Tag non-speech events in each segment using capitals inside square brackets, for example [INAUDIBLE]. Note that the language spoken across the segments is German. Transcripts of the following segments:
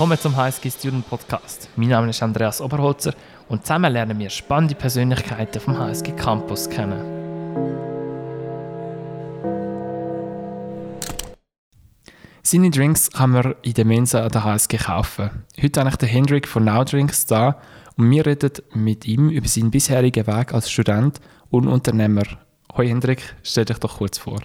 Willkommen zum HSG Student Podcast. Mein Name ist Andreas Oberholzer und zusammen lernen wir spannende Persönlichkeiten vom HSG Campus kennen. Seine Drinks kann man in der Mensa an der HSG kaufen. Heute habe ich den Hendrik von Now Drinks da und wir reden mit ihm über seinen bisherigen Weg als Student und Unternehmer. Hoi Hendrik, stell dich doch kurz vor.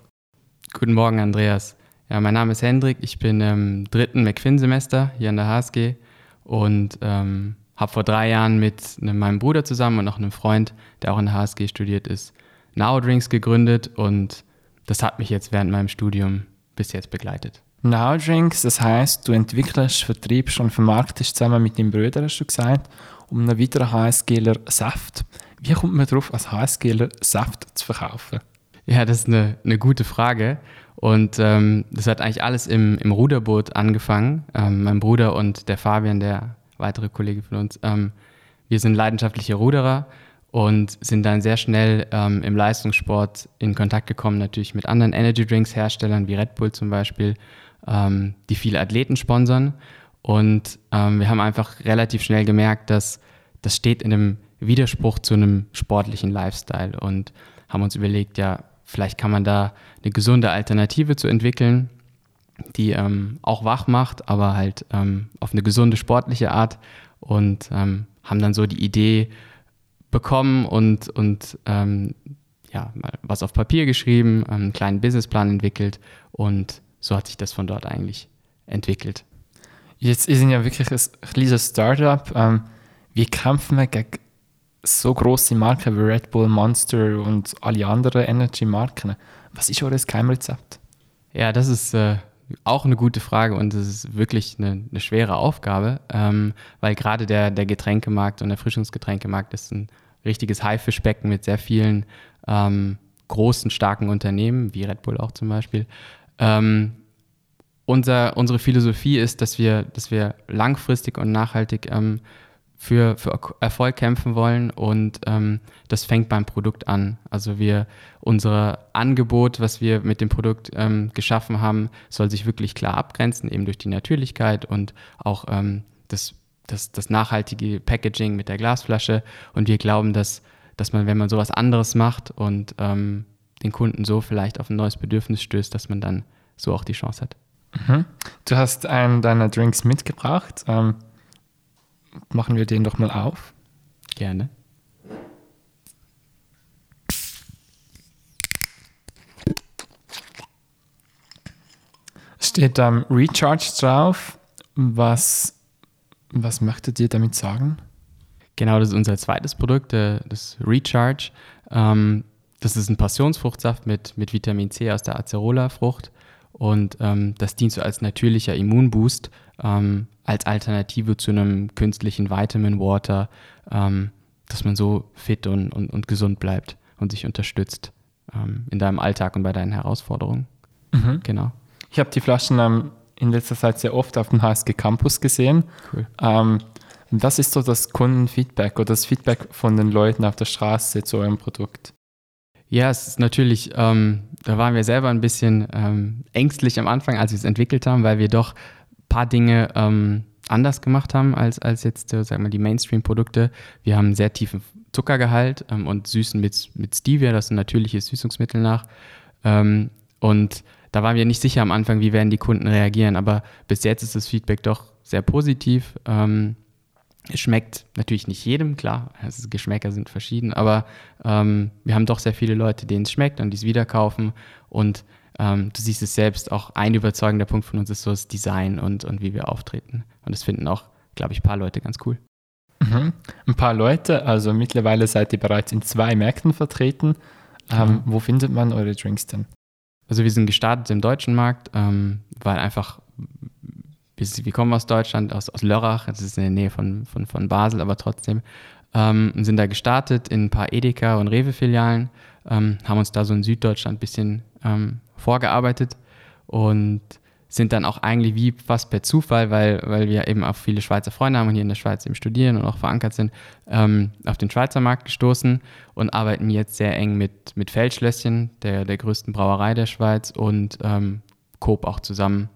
Guten Morgen, Andreas. Ja, mein Name ist Hendrik, ich bin im dritten McFin-Semester hier an der HSG und ähm, habe vor drei Jahren mit meinem Bruder zusammen und noch einem Freund, der auch an der HSG studiert ist, Now Drinks gegründet und das hat mich jetzt während meinem Studium bis jetzt begleitet. Now Drinks, das heißt, du entwickelst, vertriebst und vermarktest zusammen mit deinem Bruder, hast du gesagt, um einen weiteren HSGler Saft. Wie kommt man darauf, als HSGler Saft zu verkaufen? Ja, das ist eine, eine gute Frage. Und ähm, das hat eigentlich alles im, im Ruderboot angefangen. Ähm, mein Bruder und der Fabian, der weitere Kollege von uns, ähm, wir sind leidenschaftliche Ruderer und sind dann sehr schnell ähm, im Leistungssport in Kontakt gekommen, natürlich mit anderen Energy Drinks Herstellern wie Red Bull zum Beispiel, ähm, die viele Athleten sponsern. Und ähm, wir haben einfach relativ schnell gemerkt, dass das steht in einem Widerspruch zu einem sportlichen Lifestyle und haben uns überlegt, ja, Vielleicht kann man da eine gesunde Alternative zu entwickeln, die ähm, auch wach macht, aber halt ähm, auf eine gesunde sportliche Art und ähm, haben dann so die Idee bekommen und, und ähm, ja, mal was auf Papier geschrieben, einen kleinen Businessplan entwickelt und so hat sich das von dort eigentlich entwickelt. Jetzt ist ja wirklich ein kleines Startup. Ähm, wie kämpfen gegen so große Marken wie Red Bull, Monster und alle anderen Energy-Marken. Was ist eures Geheimrezept? Ja, das ist äh, auch eine gute Frage und es ist wirklich eine, eine schwere Aufgabe, ähm, weil gerade der, der Getränkemarkt und der Frischungsgetränkemarkt ist ein richtiges Haifischbecken mit sehr vielen ähm, großen, starken Unternehmen, wie Red Bull auch zum Beispiel. Ähm, unser, unsere Philosophie ist, dass wir, dass wir langfristig und nachhaltig ähm, für, für Erfolg kämpfen wollen und ähm, das fängt beim Produkt an. Also wir, unser Angebot, was wir mit dem Produkt ähm, geschaffen haben, soll sich wirklich klar abgrenzen, eben durch die Natürlichkeit und auch ähm, das, das, das nachhaltige Packaging mit der Glasflasche. Und wir glauben, dass, dass man, wenn man sowas anderes macht und ähm, den Kunden so vielleicht auf ein neues Bedürfnis stößt, dass man dann so auch die Chance hat. Mhm. Du hast einen deiner Drinks mitgebracht. Machen wir den doch mal auf. Gerne. Steht da ähm, Recharge drauf. Was, was möchtet ihr damit sagen? Genau, das ist unser zweites Produkt, äh, das Recharge. Ähm, das ist ein Passionsfruchtsaft mit, mit Vitamin C aus der Acerola-Frucht und ähm, das dient so als natürlicher Immunboost ähm, als Alternative zu einem künstlichen Vitamin Water, ähm, dass man so fit und, und, und, gesund bleibt und sich unterstützt ähm, in deinem Alltag und bei deinen Herausforderungen. Mhm. Genau. Ich habe die Flaschen ähm, in letzter Zeit sehr oft auf dem HSG Campus gesehen. Cool. Ähm, was ist so das Kundenfeedback oder das Feedback von den Leuten auf der Straße zu eurem Produkt? Ja, es ist natürlich, ähm, da waren wir selber ein bisschen ähm, ängstlich am Anfang, als wir es entwickelt haben, weil wir doch paar Dinge ähm, anders gemacht haben als, als jetzt, äh, sag mal, die Mainstream-Produkte. Wir haben einen sehr tiefen Zuckergehalt ähm, und süßen mit, mit Stevia, das ist ein natürliches Süßungsmittel nach. Ähm, und da waren wir nicht sicher am Anfang, wie werden die Kunden reagieren, aber bis jetzt ist das Feedback doch sehr positiv. Ähm, es schmeckt natürlich nicht jedem, klar, also Geschmäcker sind verschieden, aber ähm, wir haben doch sehr viele Leute, denen es schmeckt und die es wieder kaufen und ähm, du siehst es selbst, auch ein überzeugender Punkt von uns ist so das Design und, und wie wir auftreten. Und das finden auch, glaube ich, ein paar Leute ganz cool. Mhm. Ein paar Leute, also mittlerweile seid ihr bereits in zwei Märkten vertreten. Ähm, mhm. Wo findet man eure Drinks denn? Also wir sind gestartet im deutschen Markt, ähm, weil einfach, wir kommen aus Deutschland, aus, aus Lörrach, das ist in der Nähe von, von, von Basel, aber trotzdem, ähm, sind da gestartet in ein paar Edeka und Rewe-Filialen, ähm, haben uns da so in Süddeutschland ein bisschen ähm, vorgearbeitet und sind dann auch eigentlich wie fast per Zufall, weil, weil wir eben auch viele Schweizer Freunde haben und hier in der Schweiz eben studieren und auch verankert sind, ähm, auf den Schweizer Markt gestoßen und arbeiten jetzt sehr eng mit, mit Feldschlösschen, der, der größten Brauerei der Schweiz und ähm, Coop auch zusammen.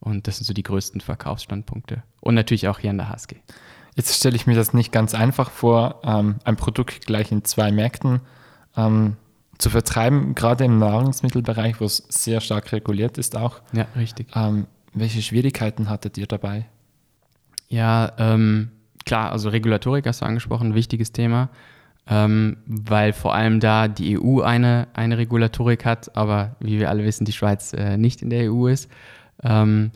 Und das sind so die größten Verkaufsstandpunkte. Und natürlich auch hier an der HSG. Jetzt stelle ich mir das nicht ganz einfach vor, ähm, ein Produkt gleich in zwei Märkten ähm, zu vertreiben, gerade im Nahrungsmittelbereich, wo es sehr stark reguliert ist auch. Ja, richtig. Ähm, welche Schwierigkeiten hattet ihr dabei? Ja, ähm, klar, also Regulatorik hast du angesprochen, wichtiges Thema, ähm, weil vor allem da die EU eine, eine Regulatorik hat, aber wie wir alle wissen, die Schweiz äh, nicht in der EU ist. Ähm,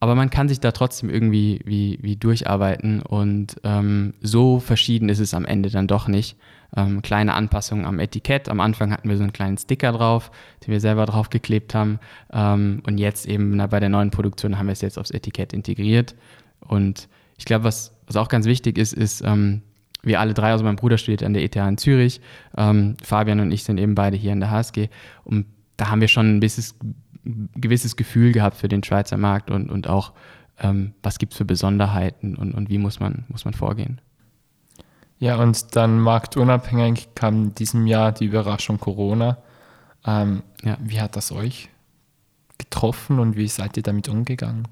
aber man kann sich da trotzdem irgendwie wie, wie durcharbeiten und ähm, so verschieden ist es am Ende dann doch nicht. Ähm, kleine Anpassungen am Etikett. Am Anfang hatten wir so einen kleinen Sticker drauf, den wir selber draufgeklebt haben. Ähm, und jetzt eben na, bei der neuen Produktion haben wir es jetzt aufs Etikett integriert. Und ich glaube, was, was auch ganz wichtig ist, ist, ähm, wir alle drei, also mein Bruder studiert an der ETH in Zürich, ähm, Fabian und ich sind eben beide hier an der HSG. Und da haben wir schon ein bisschen, gewisses Gefühl gehabt für den Schweizer Markt und, und auch, ähm, was gibt es für Besonderheiten und, und wie muss man, muss man vorgehen. Ja, und dann marktunabhängig kam in diesem Jahr die Überraschung Corona. Ähm, ja. Wie hat das euch getroffen und wie seid ihr damit umgegangen?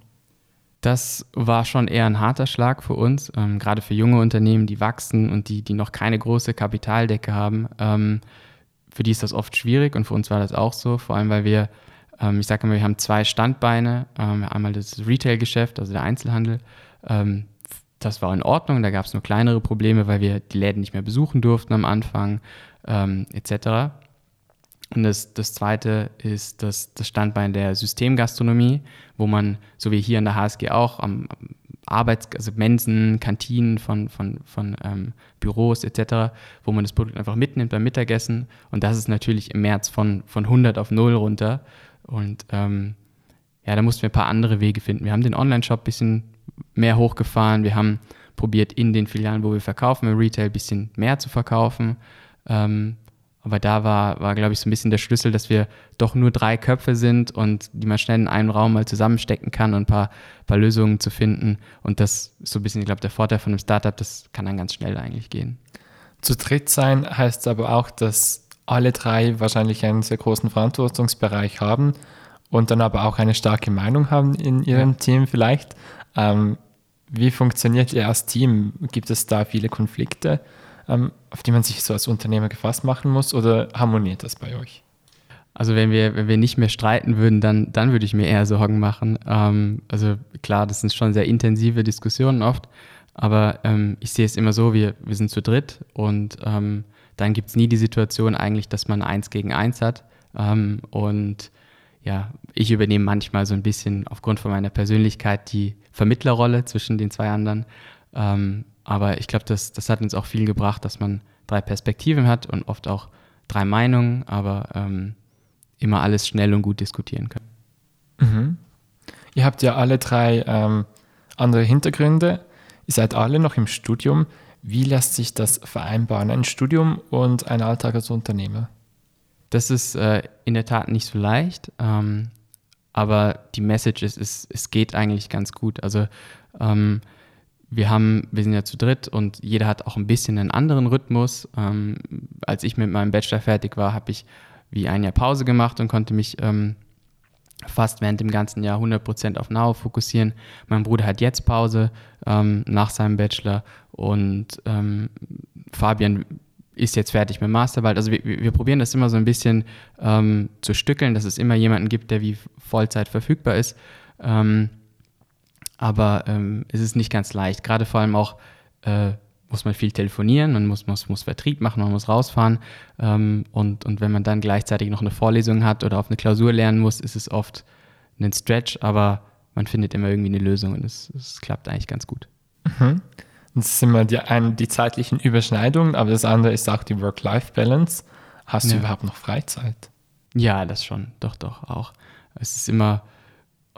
Das war schon eher ein harter Schlag für uns, ähm, gerade für junge Unternehmen, die wachsen und die, die noch keine große Kapitaldecke haben. Ähm, für die ist das oft schwierig und für uns war das auch so, vor allem weil wir ich sage immer, wir haben zwei Standbeine. Ähm, einmal das Retail-Geschäft, also der Einzelhandel. Ähm, das war in Ordnung, da gab es nur kleinere Probleme, weil wir die Läden nicht mehr besuchen durften am Anfang ähm, etc. Und das, das zweite ist das, das Standbein der Systemgastronomie, wo man, so wie hier in der HSG auch, am Arbeits-, also Mensen, Kantinen von, von, von ähm, Büros etc., wo man das Produkt einfach mitnimmt beim Mittagessen. Und das ist natürlich im März von, von 100 auf 0 runter. Und ähm, ja, da mussten wir ein paar andere Wege finden. Wir haben den Online-Shop ein bisschen mehr hochgefahren. Wir haben probiert, in den Filialen, wo wir verkaufen, im Retail ein bisschen mehr zu verkaufen. Ähm, aber da war, war glaube ich, so ein bisschen der Schlüssel, dass wir doch nur drei Köpfe sind und die man schnell in einem Raum mal zusammenstecken kann und ein paar, paar Lösungen zu finden. Und das ist so ein bisschen, ich glaube, der Vorteil von einem Startup, das kann dann ganz schnell eigentlich gehen. Zu dritt sein heißt aber auch, dass alle drei wahrscheinlich einen sehr großen Verantwortungsbereich haben und dann aber auch eine starke Meinung haben in ihrem ja. Team vielleicht. Ähm, wie funktioniert ihr als Team? Gibt es da viele Konflikte, ähm, auf die man sich so als Unternehmer gefasst machen muss oder harmoniert das bei euch? Also wenn wir, wenn wir nicht mehr streiten würden, dann, dann würde ich mir eher Sorgen machen. Ähm, also klar, das sind schon sehr intensive Diskussionen oft, aber ähm, ich sehe es immer so, wir, wir sind zu dritt und ähm, dann gibt es nie die Situation eigentlich, dass man eins gegen eins hat. Ähm, und ja, ich übernehme manchmal so ein bisschen aufgrund von meiner Persönlichkeit die Vermittlerrolle zwischen den zwei anderen. Ähm, aber ich glaube, das, das hat uns auch viel gebracht, dass man drei Perspektiven hat und oft auch drei Meinungen, aber ähm, immer alles schnell und gut diskutieren kann. Mhm. Ihr habt ja alle drei ähm, andere Hintergründe. Ihr seid alle noch im Studium. Wie lässt sich das vereinbaren, ein Studium und ein Alltag als Unternehmer? Das ist äh, in der Tat nicht so leicht, ähm, aber die Message ist, ist, es geht eigentlich ganz gut. Also ähm, wir haben, wir sind ja zu dritt und jeder hat auch ein bisschen einen anderen Rhythmus. Ähm, als ich mit meinem Bachelor fertig war, habe ich wie ein Jahr Pause gemacht und konnte mich ähm, fast während dem ganzen Jahr 100% auf Now fokussieren. Mein Bruder hat jetzt Pause ähm, nach seinem Bachelor und ähm, Fabian ist jetzt fertig mit dem Masterbald. Also wir, wir, probieren das immer so ein bisschen ähm, zu stückeln, dass es immer jemanden gibt, der wie Vollzeit verfügbar ist. Ähm, aber ähm, es ist nicht ganz leicht. Gerade vor allem auch äh, muss man viel telefonieren, man muss, muss, muss Vertrieb machen, man muss rausfahren. Ähm, und, und wenn man dann gleichzeitig noch eine Vorlesung hat oder auf eine Klausur lernen muss, ist es oft ein Stretch, aber man findet immer irgendwie eine Lösung und es, es klappt eigentlich ganz gut. Mhm. Das ist immer die, ein, die zeitlichen Überschneidungen, aber das andere ist auch die Work-Life-Balance. Hast ja. du überhaupt noch Freizeit? Ja, das schon. Doch, doch, auch. Es ist immer,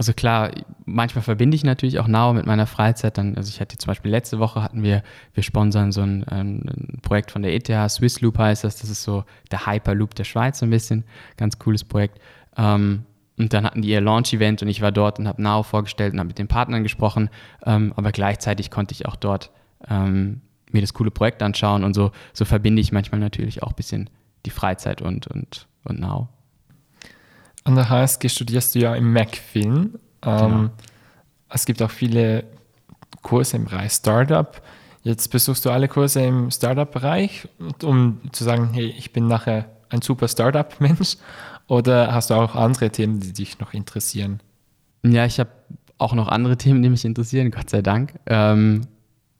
also klar, manchmal verbinde ich natürlich auch Now mit meiner Freizeit. Dann, also ich hatte zum Beispiel letzte Woche hatten wir, wir sponsern so ein, ein Projekt von der ETH, Swiss Loop heißt das. Das ist so der Hyperloop der Schweiz so ein bisschen. Ganz cooles Projekt. Ähm, und dann hatten die ihr Launch-Event und ich war dort und habe Now vorgestellt und habe mit den Partnern gesprochen. Ähm, aber gleichzeitig konnte ich auch dort ähm, mir das coole Projekt anschauen und so, so verbinde ich manchmal natürlich auch ein bisschen die Freizeit und, und, und Now. An der HSG studierst du ja im MacFin. Ähm, genau. Es gibt auch viele Kurse im Bereich Startup. Jetzt besuchst du alle Kurse im Startup-Bereich, um zu sagen, hey, ich bin nachher ein super Startup-Mensch. Oder hast du auch andere Themen, die dich noch interessieren? Ja, ich habe auch noch andere Themen, die mich interessieren, Gott sei Dank. Ähm,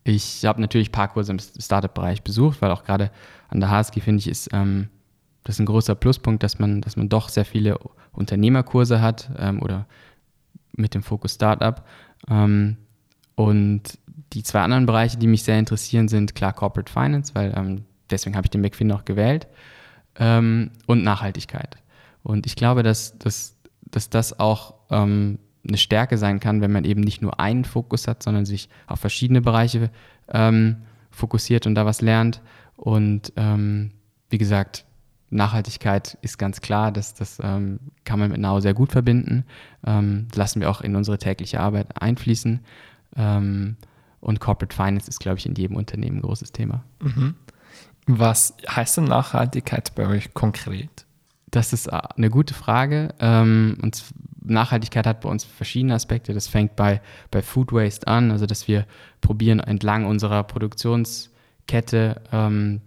ich habe natürlich ein paar Kurse im Startup-Bereich besucht, weil auch gerade an der HSG finde ich, ist ähm, das ein großer Pluspunkt, dass man, dass man doch sehr viele Unternehmerkurse hat ähm, oder mit dem Fokus Startup. Ähm, und die zwei anderen Bereiche, die mich sehr interessieren, sind klar Corporate Finance, weil ähm, deswegen habe ich den McFin auch gewählt, ähm, und Nachhaltigkeit. Und ich glaube, dass, dass, dass das auch ähm, eine Stärke sein kann, wenn man eben nicht nur einen Fokus hat, sondern sich auf verschiedene Bereiche ähm, fokussiert und da was lernt. Und wie gesagt, Nachhaltigkeit ist ganz klar, das, das ähm, kann man mit Now sehr gut verbinden. Ähm, lassen wir auch in unsere tägliche Arbeit einfließen. Ähm, und Corporate Finance ist, glaube ich, in jedem Unternehmen ein großes Thema. Mhm. Was heißt denn Nachhaltigkeit bei euch konkret? Das ist äh, eine gute Frage. Ähm, und Nachhaltigkeit hat bei uns verschiedene Aspekte. Das fängt bei, bei Food Waste an, also dass wir probieren, entlang unserer Produktionskette ähm,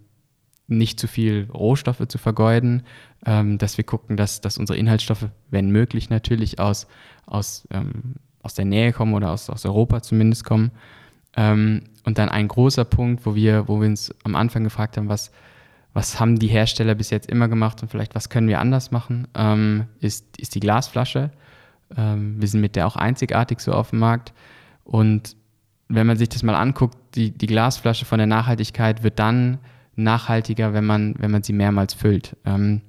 nicht zu viel Rohstoffe zu vergeuden, ähm, dass wir gucken, dass, dass unsere Inhaltsstoffe, wenn möglich natürlich, aus, aus, ähm, aus der Nähe kommen oder aus, aus Europa zumindest kommen. Ähm, und dann ein großer Punkt, wo wir, wo wir uns am Anfang gefragt haben, was, was haben die Hersteller bis jetzt immer gemacht und vielleicht was können wir anders machen, ähm, ist, ist die Glasflasche. Ähm, wir sind mit der auch einzigartig so auf dem Markt. Und wenn man sich das mal anguckt, die, die Glasflasche von der Nachhaltigkeit wird dann nachhaltiger, wenn man, wenn man sie mehrmals füllt. Ähm,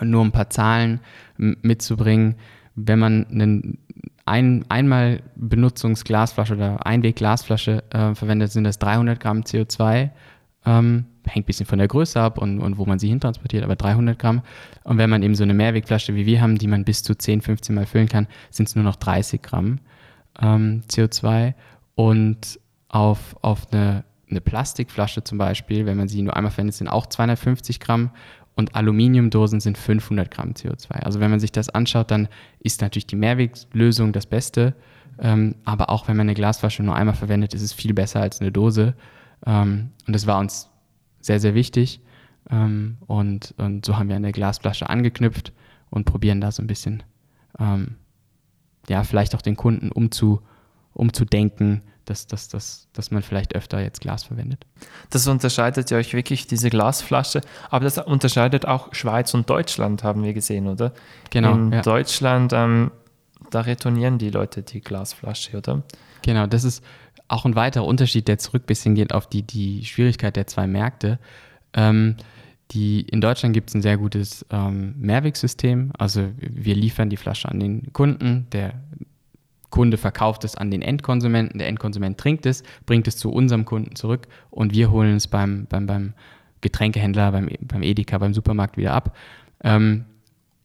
nur ein paar Zahlen mitzubringen, wenn man einen ein, einmal Benutzungsglasflasche oder Einwegglasflasche äh, verwendet, sind das 300 Gramm CO2 ähm, hängt ein bisschen von der Größe ab und, und wo man sie hintransportiert, aber 300 Gramm. Und wenn man eben so eine Mehrwegflasche wie wir haben, die man bis zu 10, 15 Mal füllen kann, sind es nur noch 30 Gramm ähm, CO2. Und auf, auf eine, eine Plastikflasche zum Beispiel, wenn man sie nur einmal verwendet, sind auch 250 Gramm und Aluminiumdosen sind 500 Gramm CO2. Also wenn man sich das anschaut, dann ist natürlich die Mehrweglösung das Beste. Ähm, aber auch wenn man eine Glasflasche nur einmal verwendet, ist es viel besser als eine Dose. Ähm, und das war uns sehr, sehr wichtig. Ähm, und, und so haben wir der Glasflasche angeknüpft und probieren da so ein bisschen, ähm, ja, vielleicht auch den Kunden umzu, umzudenken, dass, dass, dass, dass man vielleicht öfter jetzt Glas verwendet. Das unterscheidet ja euch wirklich, diese Glasflasche. Aber das unterscheidet auch Schweiz und Deutschland, haben wir gesehen, oder? Genau. In ja. Deutschland, ähm, da retournieren die Leute die Glasflasche, oder? Genau, das ist, auch ein weiterer Unterschied, der zurück ein bisschen geht auf die, die Schwierigkeit der zwei Märkte. Ähm, die, in Deutschland gibt es ein sehr gutes ähm, Mehrwegsystem. Also wir liefern die Flasche an den Kunden, der Kunde verkauft es an den Endkonsumenten, der Endkonsument trinkt es, bringt es zu unserem Kunden zurück und wir holen es beim, beim, beim Getränkehändler, beim, beim Edeka, beim Supermarkt wieder ab. Ähm,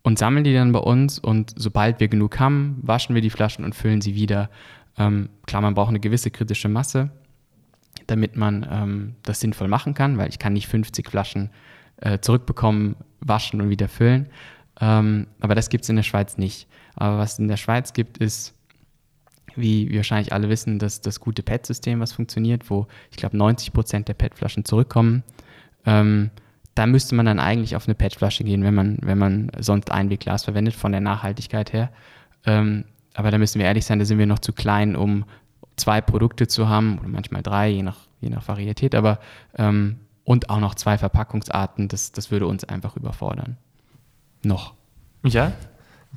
und sammeln die dann bei uns und sobald wir genug haben, waschen wir die Flaschen und füllen sie wieder ähm, klar, man braucht eine gewisse kritische Masse, damit man ähm, das sinnvoll machen kann, weil ich kann nicht 50 Flaschen äh, zurückbekommen, waschen und wieder füllen. Ähm, aber das gibt es in der Schweiz nicht. Aber was es in der Schweiz gibt, ist, wie wir wahrscheinlich alle wissen, das, das gute PET-System, was funktioniert, wo ich glaube 90 Prozent der PET-Flaschen zurückkommen. Ähm, da müsste man dann eigentlich auf eine PET-Flasche gehen, wenn man, wenn man sonst Einwegglas verwendet, von der Nachhaltigkeit her. Ähm, aber da müssen wir ehrlich sein, da sind wir noch zu klein, um zwei Produkte zu haben oder manchmal drei, je nach, je nach Varietät, aber ähm, und auch noch zwei Verpackungsarten, das, das würde uns einfach überfordern. Noch. Ja,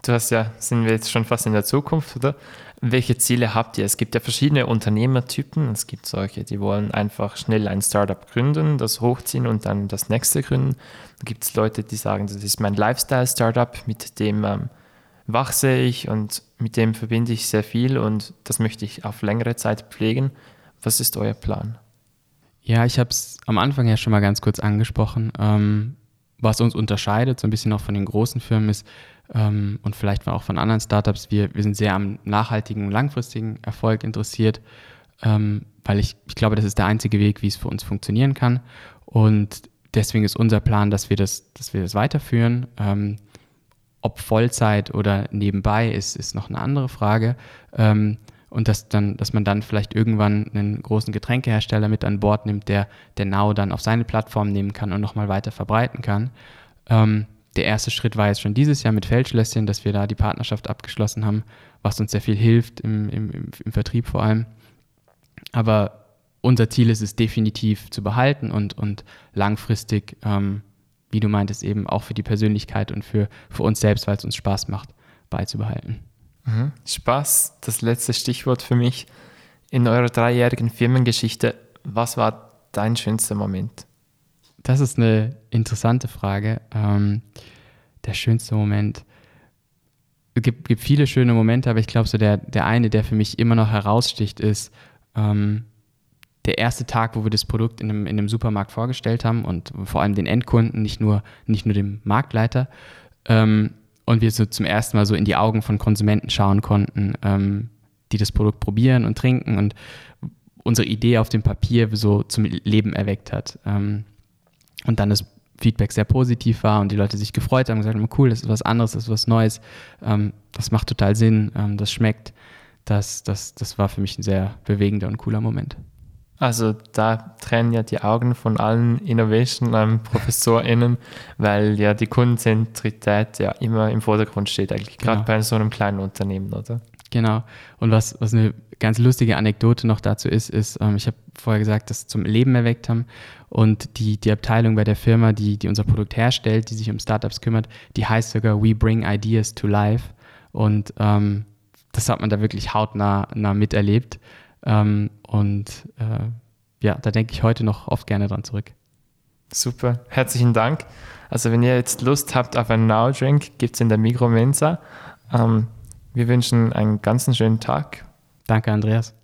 du hast ja, sind wir jetzt schon fast in der Zukunft, oder? Welche Ziele habt ihr? Es gibt ja verschiedene Unternehmertypen. Es gibt solche, die wollen einfach schnell ein Startup gründen, das hochziehen und dann das nächste gründen. Da gibt es Leute, die sagen, das ist mein Lifestyle-Startup, mit dem ähm, wachse ich und mit dem verbinde ich sehr viel und das möchte ich auf längere Zeit pflegen. Was ist euer Plan? Ja, ich habe es am Anfang ja schon mal ganz kurz angesprochen. Ähm, was uns unterscheidet, so ein bisschen auch von den großen Firmen ist, ähm, und vielleicht auch von anderen Startups, wir, wir sind sehr am nachhaltigen und langfristigen Erfolg interessiert, ähm, weil ich, ich glaube, das ist der einzige Weg, wie es für uns funktionieren kann. Und deswegen ist unser Plan, dass wir das, dass wir das weiterführen. Ähm, ob Vollzeit oder nebenbei ist, ist noch eine andere Frage. Und dass, dann, dass man dann vielleicht irgendwann einen großen Getränkehersteller mit an Bord nimmt, der, der Now dann auf seine Plattform nehmen kann und nochmal weiter verbreiten kann. Ähm, der erste Schritt war jetzt schon dieses Jahr mit Feldschlösschen, dass wir da die Partnerschaft abgeschlossen haben, was uns sehr viel hilft, im, im, im Vertrieb vor allem. Aber unser Ziel ist es definitiv zu behalten und, und langfristig, ähm, wie du meintest, eben auch für die Persönlichkeit und für, für uns selbst, weil es uns Spaß macht, beizubehalten. Mhm. Spaß, das letzte Stichwort für mich. In eurer dreijährigen Firmengeschichte, was war dein schönster Moment? Das ist eine interessante Frage. Ähm, der schönste Moment. Es gibt, gibt, viele schöne Momente, aber ich glaube, so der, der eine, der für mich immer noch heraussticht, ist ähm, der erste Tag, wo wir das Produkt in einem, in einem Supermarkt vorgestellt haben und vor allem den Endkunden, nicht nur, nicht nur dem Marktleiter. Ähm, und wir so zum ersten Mal so in die Augen von Konsumenten schauen konnten, ähm, die das Produkt probieren und trinken und unsere Idee auf dem Papier so zum Leben erweckt hat. Ähm, und dann das Feedback sehr positiv war und die Leute sich gefreut haben, gesagt haben, cool, das ist was anderes, das ist was Neues, ähm, das macht total Sinn, ähm, das schmeckt. Das, das, das war für mich ein sehr bewegender und cooler Moment. Also da trennen ja die Augen von allen Innovation-ProfessorInnen, [LAUGHS] weil ja die Kundenzentrität ja immer im Vordergrund steht, eigentlich gerade genau. bei so einem kleinen Unternehmen, oder? Genau. Und was, was eine ganz lustige Anekdote noch dazu ist, ist, ähm, ich habe vorher gesagt, dass zum Leben erweckt haben und die, die Abteilung bei der Firma, die, die unser Produkt herstellt, die sich um Startups kümmert, die heißt sogar We Bring Ideas to Life und ähm, das hat man da wirklich hautnah nah miterlebt. Ähm, und äh, ja, da denke ich heute noch oft gerne dran zurück. Super, herzlichen Dank. Also wenn ihr jetzt Lust habt auf einen Now Drink, gibt es in der Mikromensa. Ähm, wir wünschen einen ganz schönen Tag. Danke, Andreas.